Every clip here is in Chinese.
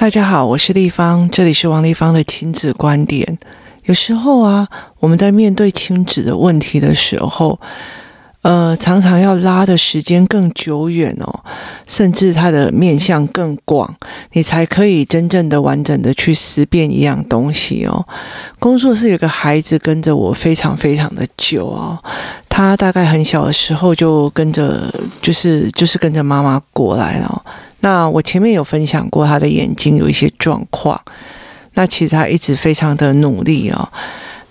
大家好，我是丽芳，这里是王立芳的亲子观点。有时候啊，我们在面对亲子的问题的时候，呃，常常要拉的时间更久远哦，甚至它的面向更广，你才可以真正的完整的去思辨一样东西哦。工作室有个孩子跟着我非常非常的久哦，他大概很小的时候就跟着，就是就是跟着妈妈过来了。那我前面有分享过他的眼睛有一些状况，那其实他一直非常的努力哦。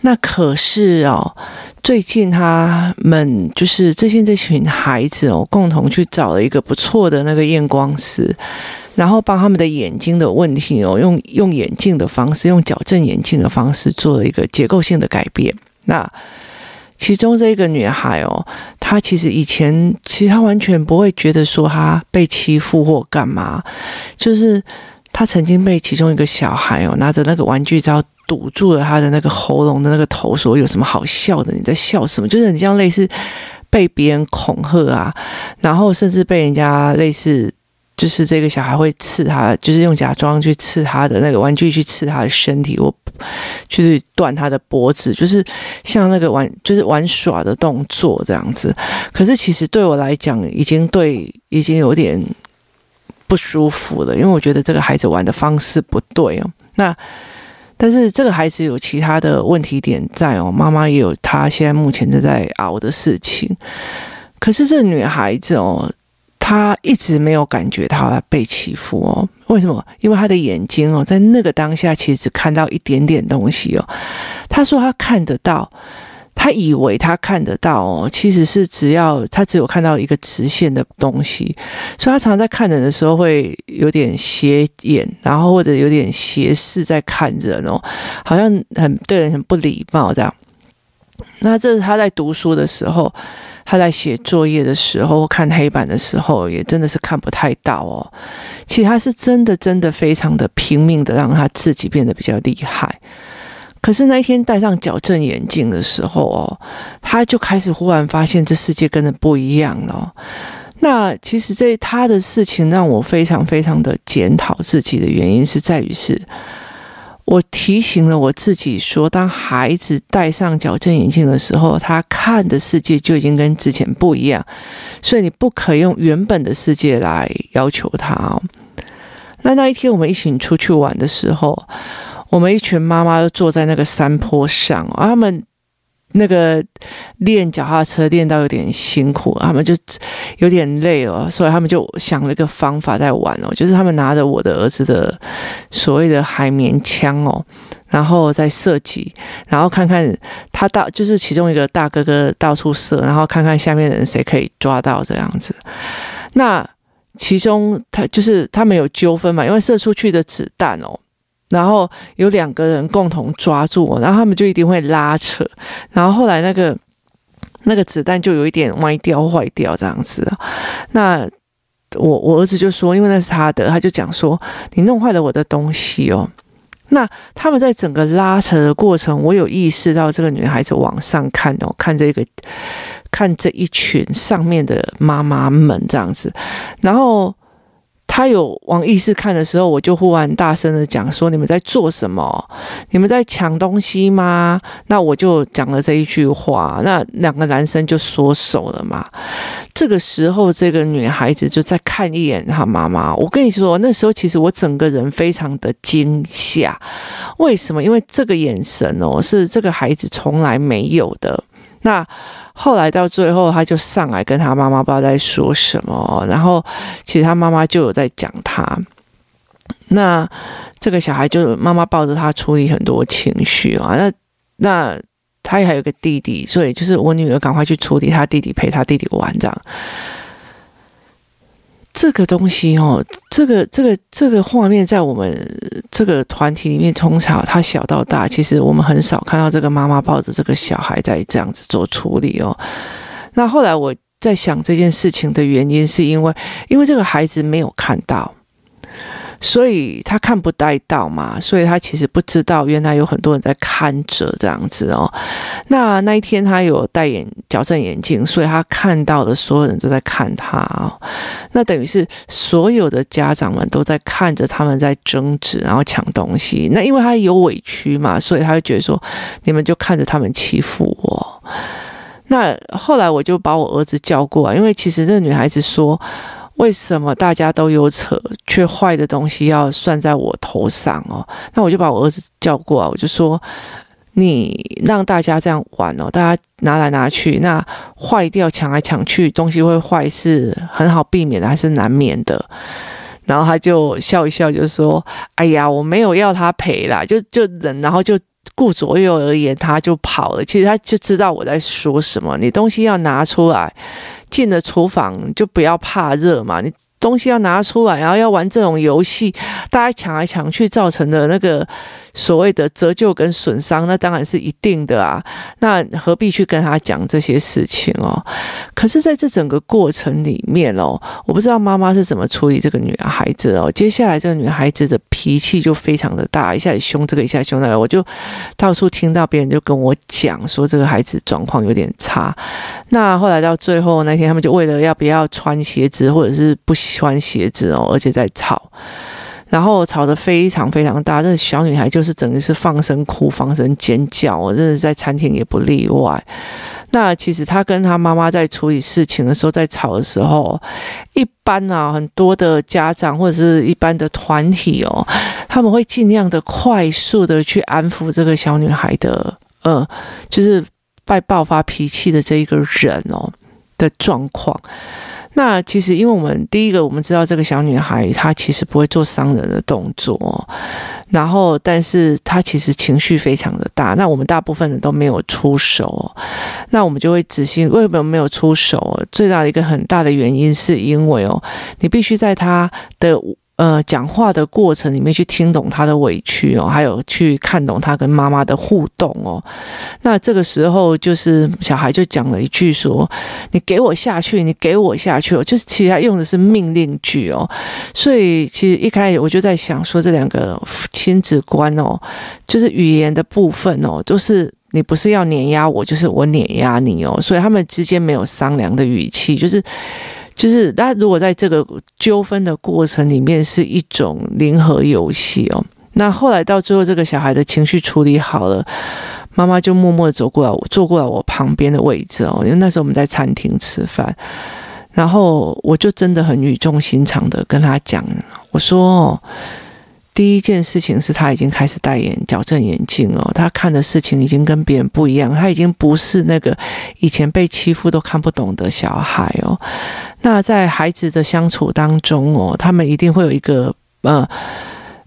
那可是哦，最近他们就是最近这群孩子哦，共同去找了一个不错的那个验光师，然后帮他们的眼睛的问题哦，用用眼镜的方式，用矫正眼镜的方式做了一个结构性的改变。那其中这个女孩哦，她其实以前其实她完全不会觉得说她被欺负或干嘛，就是她曾经被其中一个小孩哦拿着那个玩具刀堵住了她的那个喉咙的那个头，说有什么好笑的？你在笑什么？就是很像类似被别人恐吓啊，然后甚至被人家类似。就是这个小孩会刺他，就是用假装去刺他的那个玩具去刺他的身体，我去断他的脖子，就是像那个玩，就是玩耍的动作这样子。可是其实对我来讲，已经对，已经有点不舒服了，因为我觉得这个孩子玩的方式不对哦。那但是这个孩子有其他的问题点在哦，妈妈也有她现在目前正在熬的事情。可是这女孩子哦。他一直没有感觉他被欺负哦，为什么？因为他的眼睛哦，在那个当下其实只看到一点点东西哦。他说他看得到，他以为他看得到哦，其实是只要他只有看到一个直线的东西，所以他常常在看人的时候会有点斜眼，然后或者有点斜视在看人哦，好像很对人很不礼貌这样。那这是他在读书的时候，他在写作业的时候，看黑板的时候，也真的是看不太到哦。其实他是真的真的非常的拼命的让他自己变得比较厉害。可是那一天戴上矫正眼镜的时候哦，他就开始忽然发现这世界跟着不一样了。那其实这他的事情让我非常非常的检讨自己的原因是在于是。我提醒了我自己说，当孩子戴上矫正眼镜的时候，他看的世界就已经跟之前不一样，所以你不可以用原本的世界来要求他。那那一天我们一起出去玩的时候，我们一群妈妈都坐在那个山坡上，他们。那个练脚踏车练到有点辛苦，他们就有点累哦，所以他们就想了一个方法在玩哦，就是他们拿着我的儿子的所谓的海绵枪哦，然后再射击，然后看看他到就是其中一个大哥哥到处射，然后看看下面的人谁可以抓到这样子。那其中他就是他们有纠纷嘛，因为射出去的子弹哦。然后有两个人共同抓住我，然后他们就一定会拉扯，然后后来那个那个子弹就有一点歪掉坏掉这样子。那我我儿子就说，因为那是他的，他就讲说你弄坏了我的东西哦。那他们在整个拉扯的过程，我有意识到这个女孩子往上看哦，看这个看这一群上面的妈妈们这样子，然后。他有往浴室看的时候，我就忽然大声的讲说：“你们在做什么？你们在抢东西吗？”那我就讲了这一句话，那两个男生就缩手了嘛。这个时候，这个女孩子就再看一眼她妈妈。我跟你说，那时候其实我整个人非常的惊吓。为什么？因为这个眼神哦，是这个孩子从来没有的。那。后来到最后，他就上来跟他妈妈不知道在说什么，然后其实他妈妈就有在讲他。那这个小孩就妈妈抱着他处理很多情绪啊。那那他也还有个弟弟，所以就是我女儿赶快去处理他弟弟，陪他弟弟玩这样。这个东西哦，这个这个这个画面在我们这个团体里面，从小他小到大，其实我们很少看到这个妈妈抱着这个小孩在这样子做处理哦。那后来我在想这件事情的原因，是因为因为这个孩子没有看到，所以他看不带到嘛，所以他其实不知道原来有很多人在看着这样子哦。那那一天他有戴眼矫正眼镜，所以他看到的所有人都在看他哦。那等于是所有的家长们都在看着他们在争执，然后抢东西。那因为他有委屈嘛，所以他会觉得说，你们就看着他们欺负我。那后来我就把我儿子叫过来，因为其实这个女孩子说。为什么大家都有扯，却坏的东西要算在我头上哦？那我就把我儿子叫过来，我就说：“你让大家这样玩哦，大家拿来拿去，那坏掉抢来抢去，东西会坏是很好避免的，还是难免的？”然后他就笑一笑，就说：“哎呀，我没有要他赔啦，就就忍，然后就顾左右而言，他就跑了。其实他就知道我在说什么，你东西要拿出来。”进了厨房就不要怕热嘛，你东西要拿出来，然后要玩这种游戏，大家抢来抢去造成的那个。所谓的折旧跟损伤，那当然是一定的啊。那何必去跟他讲这些事情哦？可是，在这整个过程里面哦，我不知道妈妈是怎么处理这个女孩子哦。接下来，这个女孩子的脾气就非常的大，一下子凶这个，一下凶那个。我就到处听到别人就跟我讲说，这个孩子状况有点差。那后来到最后那天，他们就为了要不要穿鞋子，或者是不穿鞋子哦，而且在吵。然后吵得非常非常大，这小女孩就是整个是放声哭、放声尖叫，我真的在餐厅也不例外。那其实她跟她妈妈在处理事情的时候，在吵的时候，一般啊，很多的家长或者是一般的团体哦，他们会尽量的快速的去安抚这个小女孩的，呃，就是在爆发脾气的这一个人哦的状况。那其实，因为我们第一个，我们知道这个小女孩她其实不会做伤人的动作，然后，但是她其实情绪非常的大。那我们大部分人都没有出手，那我们就会仔细为什么没有出手？最大的一个很大的原因是因为哦，你必须在她的。呃，讲话的过程里面去听懂他的委屈哦，还有去看懂他跟妈妈的互动哦。那这个时候，就是小孩就讲了一句说：“你给我下去，你给我下去哦。”就是其实他用的是命令句哦。所以其实一开始我就在想说，这两个亲子观哦，就是语言的部分哦，都是你不是要碾压我，就是我碾压你哦。所以他们之间没有商量的语气，就是。就是，那如果在这个纠纷的过程里面是一种零和游戏哦，那后来到最后，这个小孩的情绪处理好了，妈妈就默默地走过来，坐过来我旁边的位置哦，因为那时候我们在餐厅吃饭，然后我就真的很语重心长的跟他讲，我说。第一件事情是他已经开始戴眼矫正眼镜哦，他看的事情已经跟别人不一样，他已经不是那个以前被欺负都看不懂的小孩哦。那在孩子的相处当中哦，他们一定会有一个呃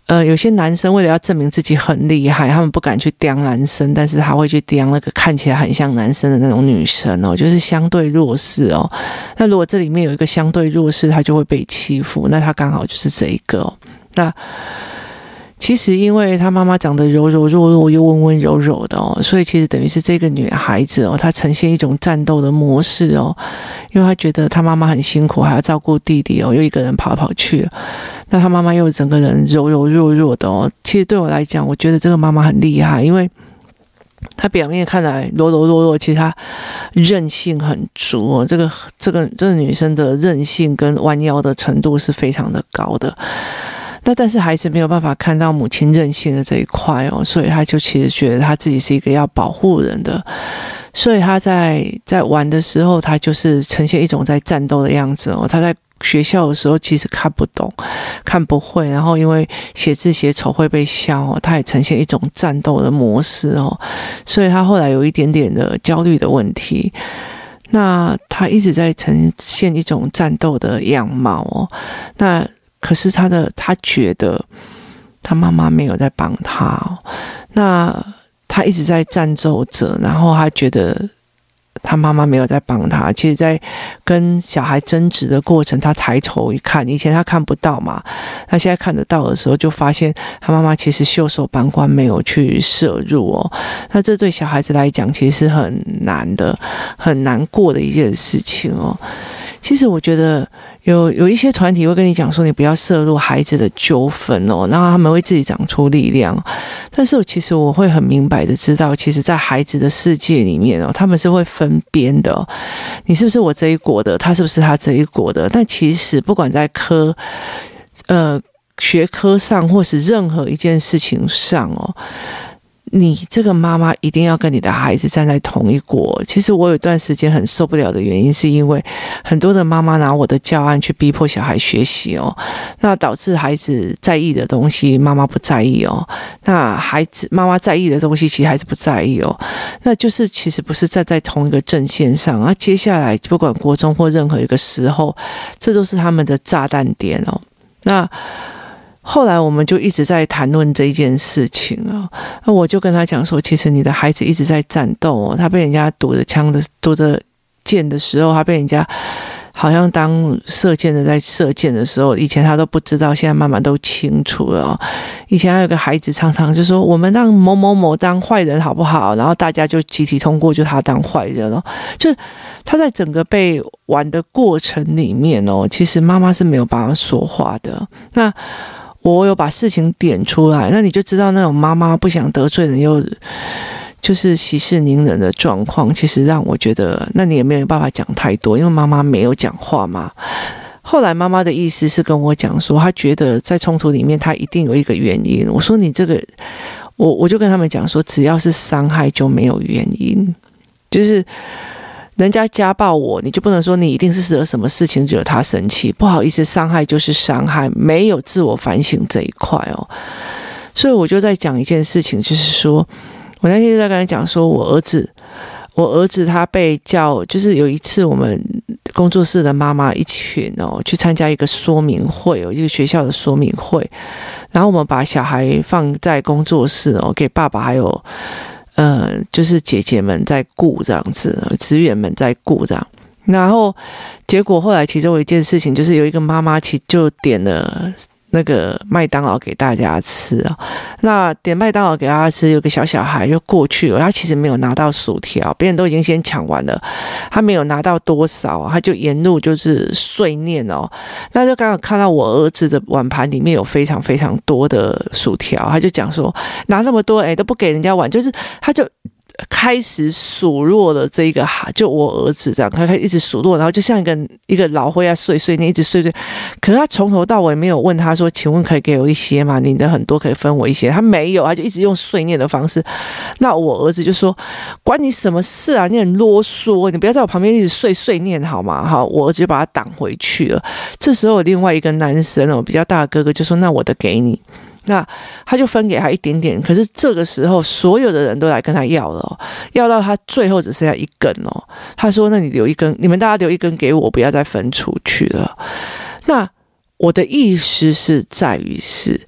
呃，有些男生为了要证明自己很厉害，他们不敢去刁男生，但是他会去刁那个看起来很像男生的那种女生哦，就是相对弱势哦。那如果这里面有一个相对弱势，他就会被欺负，那他刚好就是这一个。那其实，因为她妈妈长得柔柔弱弱又温温柔柔的哦，所以其实等于是这个女孩子哦，她呈现一种战斗的模式哦，因为她觉得她妈妈很辛苦，还要照顾弟弟哦，又一个人跑跑去，那她妈妈又整个人柔柔弱弱的哦。其实对我来讲，我觉得这个妈妈很厉害，因为她表面看来柔柔弱弱，其实她韧性很足哦。这个这个这个女生的韧性跟弯腰的程度是非常的高的。那但是孩子没有办法看到母亲任性的这一块哦，所以他就其实觉得他自己是一个要保护人的，所以他在在玩的时候，他就是呈现一种在战斗的样子哦。他在学校的时候其实看不懂、看不会，然后因为写字写丑会被笑哦，他也呈现一种战斗的模式哦，所以他后来有一点点的焦虑的问题。那他一直在呈现一种战斗的样貌哦，那。可是他的他觉得他妈妈没有在帮他，那他一直在战斗着，然后他觉得他妈妈没有在帮他。其实，在跟小孩争执的过程，他抬头一看，以前他看不到嘛，他现在看得到的时候，就发现他妈妈其实袖手旁观，没有去涉入哦。那这对小孩子来讲，其实是很难的、很难过的一件事情哦。其实我觉得有有一些团体会跟你讲说，你不要涉入孩子的纠纷哦，然后他们会自己长出力量。但是其实我会很明白的知道，其实，在孩子的世界里面哦，他们是会分边的。你是不是我这一国的？他是不是他这一国的？但其实不管在科，呃，学科上，或是任何一件事情上哦。你这个妈妈一定要跟你的孩子站在同一国。其实我有段时间很受不了的原因，是因为很多的妈妈拿我的教案去逼迫小孩学习哦，那导致孩子在意的东西妈妈不在意哦，那孩子妈妈在意的东西其实孩子不在意哦，那就是其实不是站在同一个阵线上啊。接下来不管国中或任何一个时候，这都是他们的炸弹点哦。那。后来我们就一直在谈论这一件事情啊，那我就跟他讲说，其实你的孩子一直在战斗哦，他被人家堵着枪的、堵着箭的时候，他被人家好像当射箭的在射箭的时候，以前他都不知道，现在慢慢都清楚了。以前还有个孩子常常就说，我们让某某某当坏人好不好？然后大家就集体通过，就他当坏人了。就他在整个被玩的过程里面哦，其实妈妈是没有办法说话的。那。我有把事情点出来，那你就知道那种妈妈不想得罪人又就是息事宁人的状况，其实让我觉得，那你也没有办法讲太多，因为妈妈没有讲话嘛。后来妈妈的意思是跟我讲说，她觉得在冲突里面，她一定有一个原因。我说你这个，我我就跟他们讲说，只要是伤害就没有原因，就是。人家家暴我，你就不能说你一定是惹什么事情惹他生气。不好意思，伤害就是伤害，没有自我反省这一块哦。所以我就在讲一件事情，就是说我那天就在跟他讲说，我儿子，我儿子他被叫，就是有一次我们工作室的妈妈一群哦去参加一个说明会哦，一个学校的说明会，然后我们把小孩放在工作室哦，给爸爸还有。呃，就是姐姐们在顾这样子，职员们在顾这样，然后结果后来其中一件事情就是有一个妈妈其就点了。那个麦当劳给大家吃啊，那点麦当劳给大家吃，有个小小孩就过去了，他其实没有拿到薯条，别人都已经先抢完了，他没有拿到多少，他就沿路就是碎念哦，那就刚好看到我儿子的碗盘里面有非常非常多的薯条，他就讲说拿那么多，哎，都不给人家碗，就是他就。开始数落了这个哈，就我儿子这样，他开始一直数落，然后就像一个一个老灰啊碎碎念，一直碎碎。可是他从头到尾没有问他说：“请问可以给我一些吗？你的很多可以分我一些。”他没有，他就一直用碎念的方式。那我儿子就说：“关你什么事啊？你很啰嗦，你不要在我旁边一直碎碎念好吗？”好，我儿子就把他挡回去了。这时候另外一个男生哦，比较大哥哥就说：“那我的给你。”那他就分给他一点点，可是这个时候所有的人都来跟他要了，要到他最后只剩下一根哦。他说：“那你留一根，你们大家留一根给我，不要再分出去了。”那我的意思是在于是，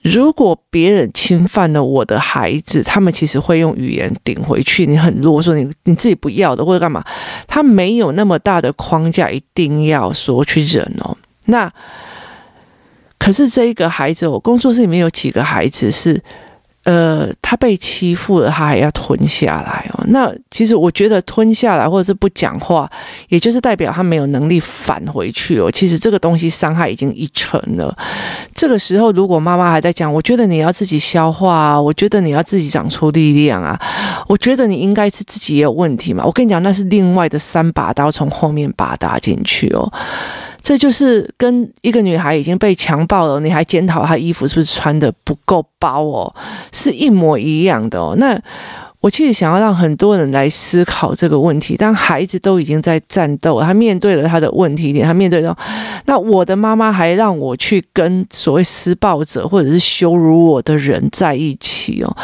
如果别人侵犯了我的孩子，他们其实会用语言顶回去。你很啰嗦，你你自己不要的或者干嘛，他没有那么大的框架，一定要说去忍哦。那。可是这一个孩子，我工作室里面有几个孩子是，呃，他被欺负了，他还要吞下来哦。那其实我觉得吞下来或者是不讲话，也就是代表他没有能力返回去哦。其实这个东西伤害已经一成了。这个时候，如果妈妈还在讲，我觉得你要自己消化啊，我觉得你要自己长出力量啊，我觉得你应该是自己也有问题嘛。我跟你讲，那是另外的三把刀从后面把打进去哦。这就是跟一个女孩已经被强暴了，你还检讨她衣服是不是穿得不够包哦，是一模一样的哦。那我其实想要让很多人来思考这个问题，当孩子都已经在战斗，他面对了他的问题点，他面对到，那我的妈妈还让我去跟所谓施暴者或者是羞辱我的人在一起哦。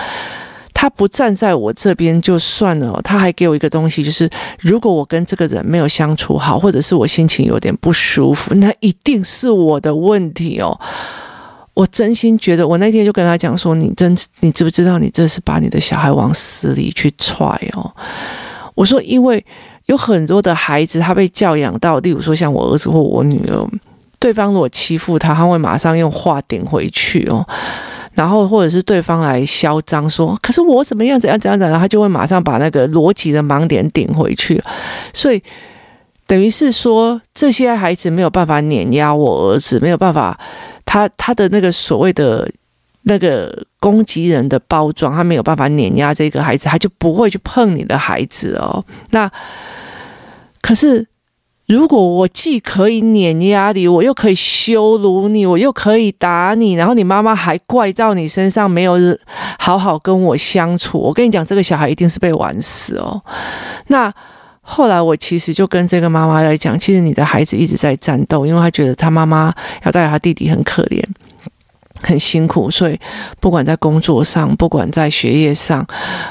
他不站在我这边就算了，他还给我一个东西，就是如果我跟这个人没有相处好，或者是我心情有点不舒服，那一定是我的问题哦。我真心觉得，我那天就跟他讲说：“你真，你知不知道，你这是把你的小孩往死里去踹哦？”我说：“因为有很多的孩子，他被教养到，例如说像我儿子或我女儿，对方如果欺负他，他会马上用话顶回去哦。”然后或者是对方来嚣张说，可是我怎么样怎样怎样怎样，他就会马上把那个逻辑的盲点顶回去。所以等于是说，这些孩子没有办法碾压我儿子，没有办法，他他的那个所谓的那个攻击人的包装，他没有办法碾压这个孩子，他就不会去碰你的孩子哦。那可是。如果我既可以碾压你，我又可以羞辱你，我又可以打你，然后你妈妈还怪到你身上，没有好好跟我相处，我跟你讲，这个小孩一定是被玩死哦。那后来我其实就跟这个妈妈来讲，其实你的孩子一直在战斗，因为他觉得他妈妈要带他弟弟很可怜。很辛苦，所以不管在工作上，不管在学业上，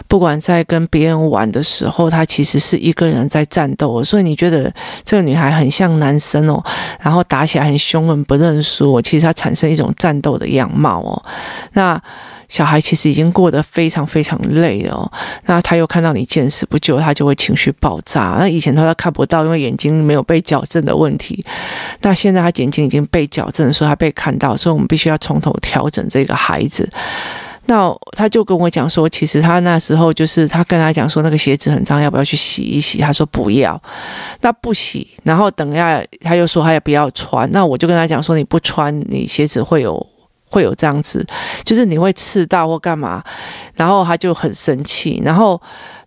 不管在跟别人玩的时候，他其实是一个人在战斗。所以你觉得这个女孩很像男生哦，然后打起来很凶狠，不认输。其实她产生一种战斗的样貌哦。那。小孩其实已经过得非常非常累哦，那他又看到你见死不救，他就会情绪爆炸。那以前他都看不到，因为眼睛没有被矫正的问题。那现在他眼睛已经被矫正，所以他被看到，所以我们必须要从头调整这个孩子。那他就跟我讲说，其实他那时候就是他跟他讲说，那个鞋子很脏，要不要去洗一洗？他说不要，那不洗。然后等下他又说他也不要穿。那我就跟他讲说，你不穿，你鞋子会有。会有这样子，就是你会刺到或干嘛，然后他就很生气，然后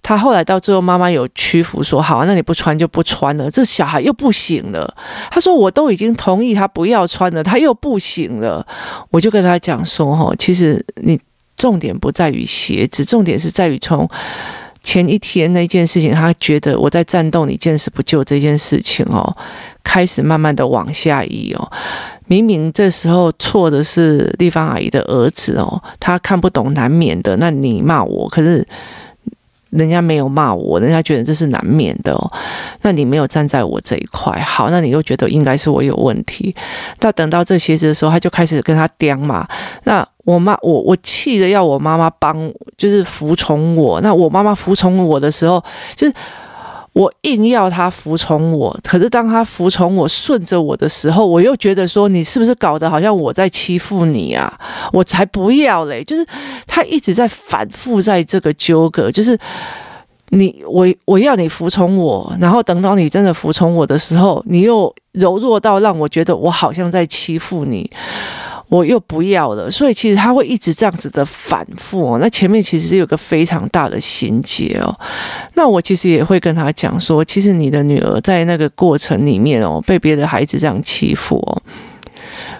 他后来到最后，妈妈有屈服说好啊，那你不穿就不穿了。这小孩又不行了，他说我都已经同意他不要穿了，他又不行了。我就跟他讲说，哈，其实你重点不在于鞋子，重点是在于从前一天那件事情，他觉得我在战斗，你见死不救这件事情哦，开始慢慢的往下移哦。明明这时候错的是丽芳阿姨的儿子哦，他看不懂难免的。那你骂我，可是人家没有骂我，人家觉得这是难免的哦。那你没有站在我这一块，好，那你又觉得应该是我有问题。那等到这鞋子的时候，他就开始跟他刁嘛。那我妈，我我气着要我妈妈帮，就是服从我。那我妈妈服从我的时候，就是。我硬要他服从我，可是当他服从我、顺着我的时候，我又觉得说，你是不是搞得好像我在欺负你啊？我才不要嘞！就是他一直在反复在这个纠葛，就是你我我要你服从我，然后等到你真的服从我的时候，你又柔弱到让我觉得我好像在欺负你。我又不要了，所以其实他会一直这样子的反复哦。那前面其实是有个非常大的心结哦。那我其实也会跟他讲说，其实你的女儿在那个过程里面哦，被别的孩子这样欺负哦，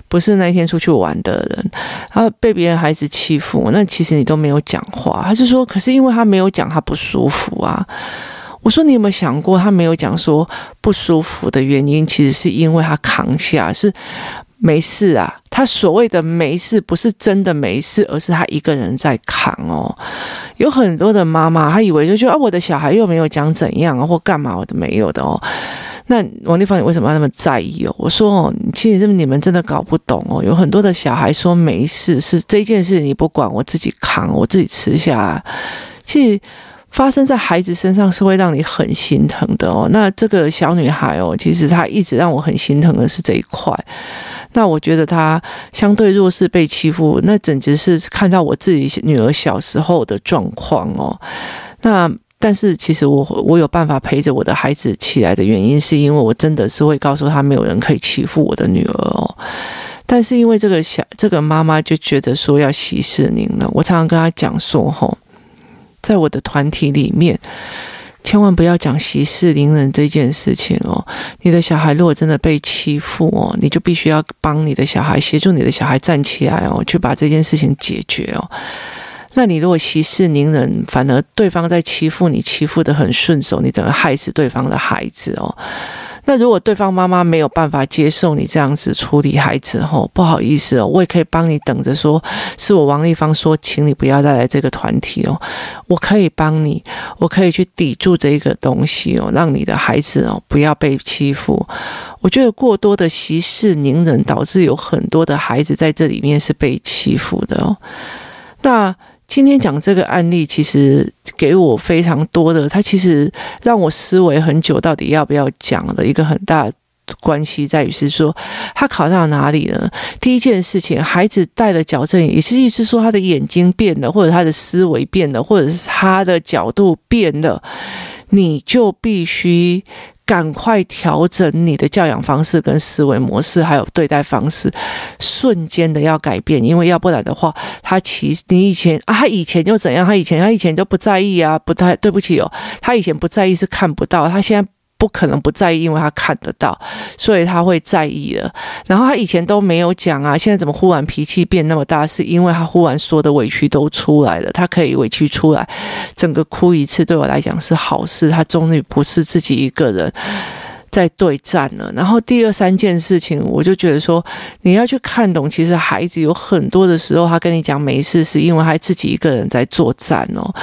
不是那一天出去玩的人，他被别人孩子欺负，那其实你都没有讲话。他就说，可是因为他没有讲，他不舒服啊。我说，你有没有想过，他没有讲说不舒服的原因，其实是因为他扛下是。没事啊，他所谓的没事不是真的没事，而是他一个人在扛哦。有很多的妈妈，她以为就觉得啊，我的小孩又没有讲怎样啊，或干嘛我都没有的哦。那王丽芳，你为什么要那么在意哦？我说哦，其实你们真的搞不懂哦。有很多的小孩说没事，是这件事你不管，我自己扛，我自己吃下。其实。发生在孩子身上是会让你很心疼的哦。那这个小女孩哦，其实她一直让我很心疼的是这一块。那我觉得他相对弱势被欺负，那简直是看到我自己女儿小时候的状况哦。那但是其实我我有办法陪着我的孩子起来的原因，是因为我真的是会告诉他，没有人可以欺负我的女儿哦。但是因为这个小这个妈妈就觉得说要息事宁人，我常常跟她讲说吼。在我的团体里面，千万不要讲息事宁人这件事情哦。你的小孩如果真的被欺负哦，你就必须要帮你的小孩，协助你的小孩站起来哦，去把这件事情解决哦。那你如果息事宁人，反而对方在欺负你，欺负的很顺手，你等于害死对方的孩子哦。那如果对方妈妈没有办法接受你这样子处理孩子吼，不好意思哦，我也可以帮你等着说，是我王丽芳说，请你不要再来这个团体哦，我可以帮你，我可以去抵住这个东西哦，让你的孩子哦不要被欺负。我觉得过多的息事宁人，导致有很多的孩子在这里面是被欺负的哦。那。今天讲这个案例，其实给我非常多的，他其实让我思维很久，到底要不要讲的一个很大关系在于是说，他考到哪里呢？第一件事情，孩子戴了矫正，也是意思说他的眼睛变了，或者他的思维变了，或者是他的角度变了，你就必须赶快调整你的教养方式、跟思维模式，还有对待方式，瞬间的要改变，因为要不然的话，他其实你以前啊，他以前就怎样？他以前他以前就不在意啊，不太对不起哦，他以前不在意是看不到，他现在。不可能不在意，因为他看得到，所以他会在意了。然后他以前都没有讲啊，现在怎么忽然脾气变那么大？是因为他忽然说的委屈都出来了，他可以委屈出来，整个哭一次对我来讲是好事。他终于不是自己一个人。在对战了，然后第二三件事情，我就觉得说，你要去看懂，其实孩子有很多的时候，他跟你讲没事，是因为他自己一个人在作战哦。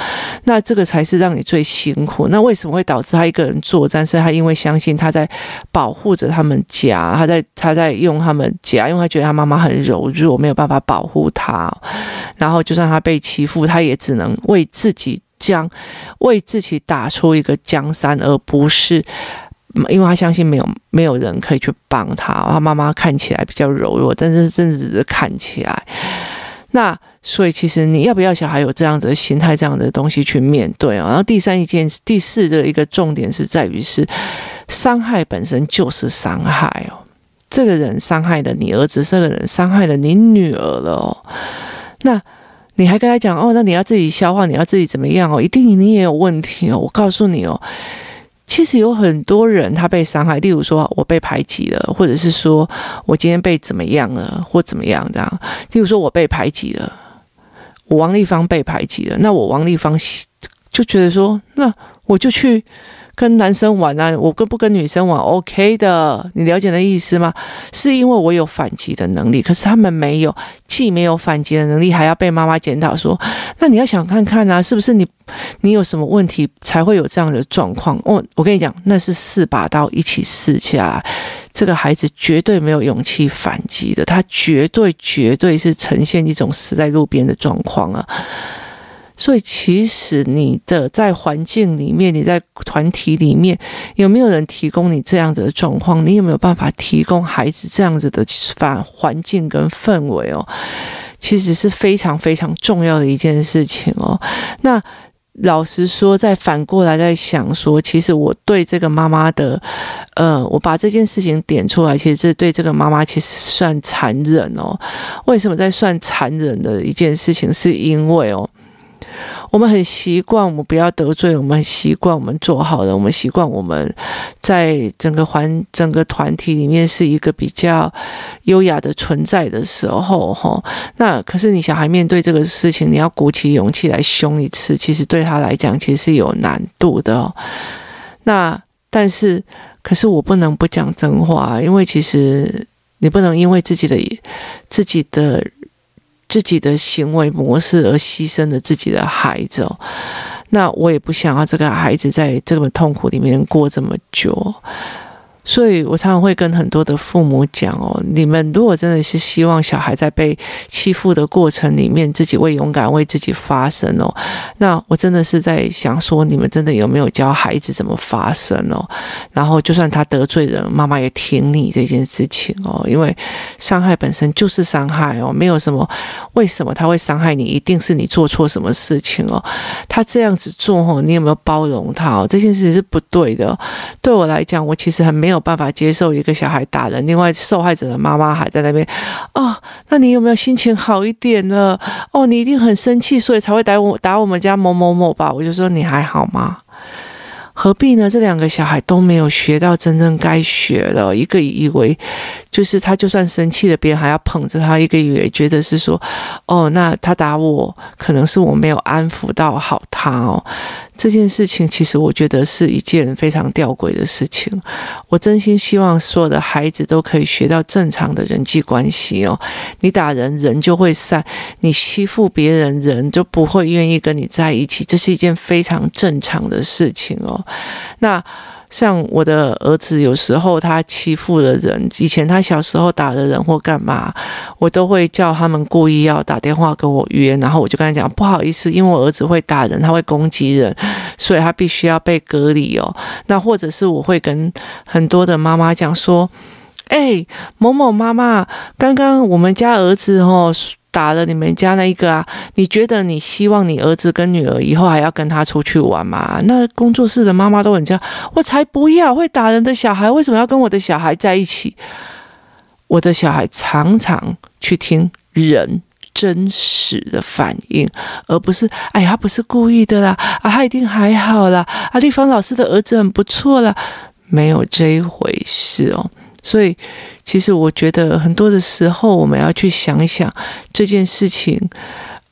那这个才是让你最辛苦。那为什么会导致他一个人作战？是他因为相信他在保护着他们家，他在他在用他们家，因为他觉得他妈妈很柔弱，没有办法保护他。然后就算他被欺负，他也只能为自己将为自己打出一个江山，而不是。因为他相信没有没有人可以去帮他，他妈妈看起来比较柔弱，但是真的只是看起来。那所以其实你要不要小孩有这样子的心态，这样的东西去面对啊？然后第三一件第四的一个重点是在于是伤害本身就是伤害哦，这个人伤害了你儿子，这个人伤害了你女儿了哦。那你还跟他讲哦，那你要自己消化，你要自己怎么样哦？一定你也有问题哦，我告诉你哦。其实有很多人他被伤害，例如说我被排挤了，或者是说我今天被怎么样了，或怎么样这样。例如说我被排挤了，我王立芳被排挤了，那我王立芳就觉得说，那我就去。跟男生玩啊，我跟不跟女生玩，OK 的，你了解那意思吗？是因为我有反击的能力，可是他们没有，既没有反击的能力，还要被妈妈检讨说，那你要想看看啊，是不是你你有什么问题才会有这样的状况？哦，我跟你讲，那是四把刀一起刺下来，这个孩子绝对没有勇气反击的，他绝对绝对是呈现一种死在路边的状况啊。所以，其实你的在环境里面，你在团体里面，有没有人提供你这样子的状况？你有没有办法提供孩子这样子的反环境跟氛围哦？其实是非常非常重要的一件事情哦。那老实说，再反过来再想说，其实我对这个妈妈的，呃，我把这件事情点出来，其实是对这个妈妈其实算残忍哦。为什么在算残忍的一件事情？是因为哦。我们很习惯，我们不要得罪，我们习惯我们做好的，我们习惯我们在整个环整个团体里面是一个比较优雅的存在的时候，哈。那可是你小孩面对这个事情，你要鼓起勇气来凶一次，其实对他来讲其实是有难度的。那但是，可是我不能不讲真话，因为其实你不能因为自己的自己的。自己的行为模式而牺牲了自己的孩子哦，那我也不想要这个孩子在这么痛苦里面过这么久。所以我常常会跟很多的父母讲哦，你们如果真的是希望小孩在被欺负的过程里面自己会勇敢为自己发声哦，那我真的是在想说，你们真的有没有教孩子怎么发声哦？然后就算他得罪人，妈妈也挺你这件事情哦，因为伤害本身就是伤害哦，没有什么为什么他会伤害你，一定是你做错什么事情哦。他这样子做哦，你有没有包容他哦？这件事情是不对的。对我来讲，我其实很没有。没有办法接受一个小孩打人，另外受害者的妈妈还在那边哦，那你有没有心情好一点了？哦，你一定很生气，所以才会打我打我们家某某某吧？我就说你还好吗？何必呢？这两个小孩都没有学到真正该学的，一个以为就是他就算生气了，别人还要捧着他；一个以为觉得是说，哦，那他打我，可能是我没有安抚到好他哦。这件事情其实我觉得是一件非常吊诡的事情。我真心希望所有的孩子都可以学到正常的人际关系哦。你打人，人就会散；你欺负别人，人就不会愿意跟你在一起。这是一件非常正常的事情哦。那。像我的儿子，有时候他欺负了人，以前他小时候打了人或干嘛，我都会叫他们故意要打电话跟我约，然后我就跟他讲不好意思，因为我儿子会打人，他会攻击人，所以他必须要被隔离哦。那或者是我会跟很多的妈妈讲说，哎，某某妈妈，刚刚我们家儿子哦。打了你们家那一个啊？你觉得你希望你儿子跟女儿以后还要跟他出去玩吗？那工作室的妈妈都很这样，我才不要会打人的小孩，为什么要跟我的小孩在一起？我的小孩常常去听人真实的反应，而不是哎呀，他不是故意的啦，啊，他一定还好啦，啊，丽芳老师的儿子很不错啦，没有这一回事哦。所以，其实我觉得很多的时候，我们要去想一想这件事情，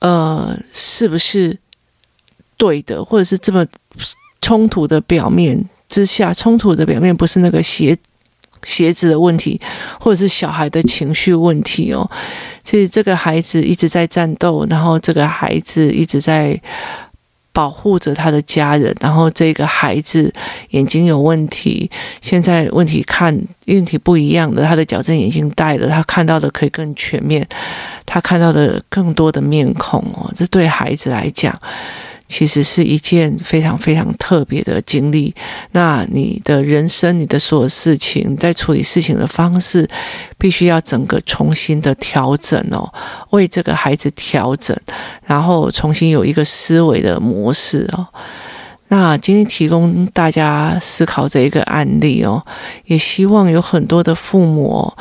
呃，是不是对的，或者是这么冲突的表面之下，冲突的表面不是那个鞋鞋子的问题，或者是小孩的情绪问题哦。其实这个孩子一直在战斗，然后这个孩子一直在。保护着他的家人，然后这个孩子眼睛有问题，现在问题看问题不一样的，他的矫正眼镜戴了，他看到的可以更全面，他看到的更多的面孔哦，这对孩子来讲。其实是一件非常非常特别的经历。那你的人生，你的所有事情，在处理事情的方式，必须要整个重新的调整哦，为这个孩子调整，然后重新有一个思维的模式哦。那今天提供大家思考这一个案例哦，也希望有很多的父母，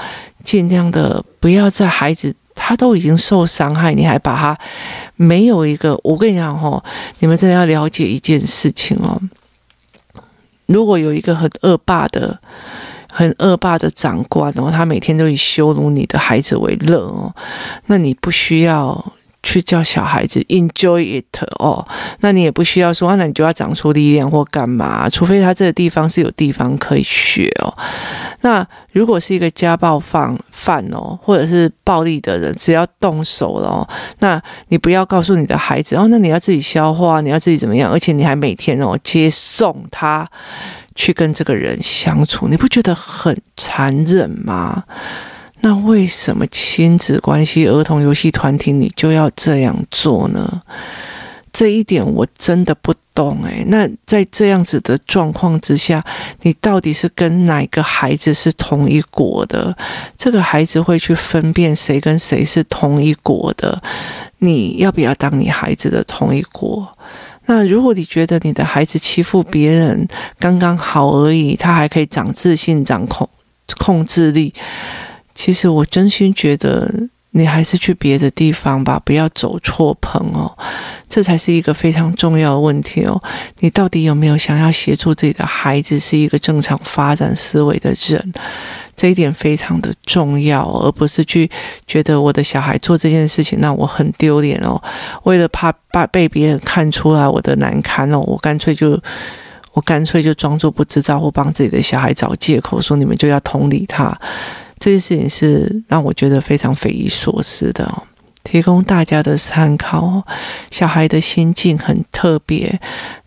尽量的不要在孩子。他都已经受伤害，你还把他没有一个？我跟你讲哦，你们真的要了解一件事情哦。如果有一个很恶霸的、很恶霸的长官哦，他每天都以羞辱你的孩子为乐哦，那你不需要。去教小孩子 enjoy it 哦，那你也不需要说啊，那你就要长出力量或干嘛？除非他这个地方是有地方可以学哦。那如果是一个家暴犯犯哦，或者是暴力的人，只要动手了哦，那你不要告诉你的孩子哦，那你要自己消化，你要自己怎么样？而且你还每天哦接送他去跟这个人相处，你不觉得很残忍吗？那为什么亲子关系儿童游戏团体你就要这样做呢？这一点我真的不懂诶。那在这样子的状况之下，你到底是跟哪个孩子是同一国的？这个孩子会去分辨谁跟谁是同一国的？你要不要当你孩子的同一国？那如果你觉得你的孩子欺负别人刚刚好而已，他还可以长自信、长控控制力。其实我真心觉得，你还是去别的地方吧，不要走错棚哦，这才是一个非常重要的问题哦。你到底有没有想要协助自己的孩子是一个正常发展思维的人？这一点非常的重要，而不是去觉得我的小孩做这件事情，那我很丢脸哦。为了怕怕被别人看出来我的难堪哦，我干脆就我干脆就装作不知道，或帮自己的小孩找借口，说你们就要同理他。这件事情是让我觉得非常匪夷所思的哦，提供大家的参考。小孩的心境很特别，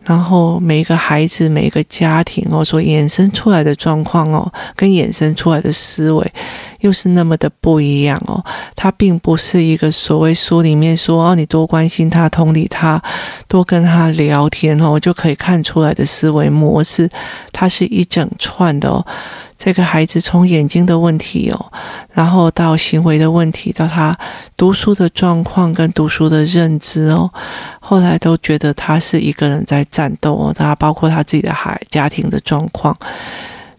然后每一个孩子、每一个家庭哦，所衍生出来的状况哦，跟衍生出来的思维又是那么的不一样哦。它并不是一个所谓书里面说哦，你多关心他、同理他、多跟他聊天哦，就可以看出来的思维模式。它是一整串的哦。这个孩子从眼睛的问题哦，然后到行为的问题，到他读书的状况跟读书的认知哦，后来都觉得他是一个人在战斗哦，他包括他自己的孩家庭的状况，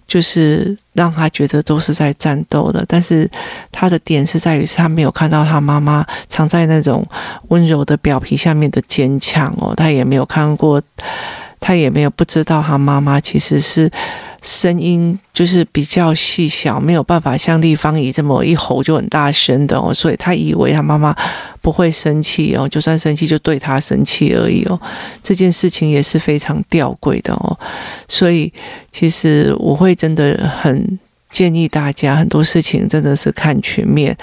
就是让他觉得都是在战斗的。但是他的点是在于，是他没有看到他妈妈藏在那种温柔的表皮下面的坚强哦，他也没有看过，他也没有不知道他妈妈其实是。声音就是比较细小，没有办法像立方姨这么一吼就很大声的哦，所以他以为他妈妈不会生气哦，就算生气就对他生气而已哦。这件事情也是非常吊诡的哦，所以其实我会真的很建议大家，很多事情真的是看全面，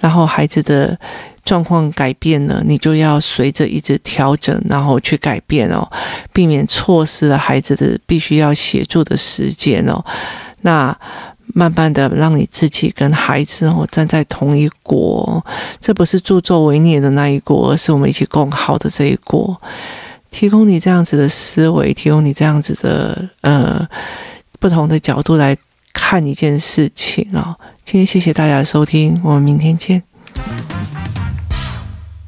然后孩子的。状况改变了，你就要随着一直调整，然后去改变哦，避免错失了孩子的必须要协助的时间哦。那慢慢的让你自己跟孩子哦站在同一国，这不是助纣为虐的那一国，而是我们一起共好的这一国。提供你这样子的思维，提供你这样子的呃不同的角度来看一件事情啊，今天谢谢大家的收听，我们明天见。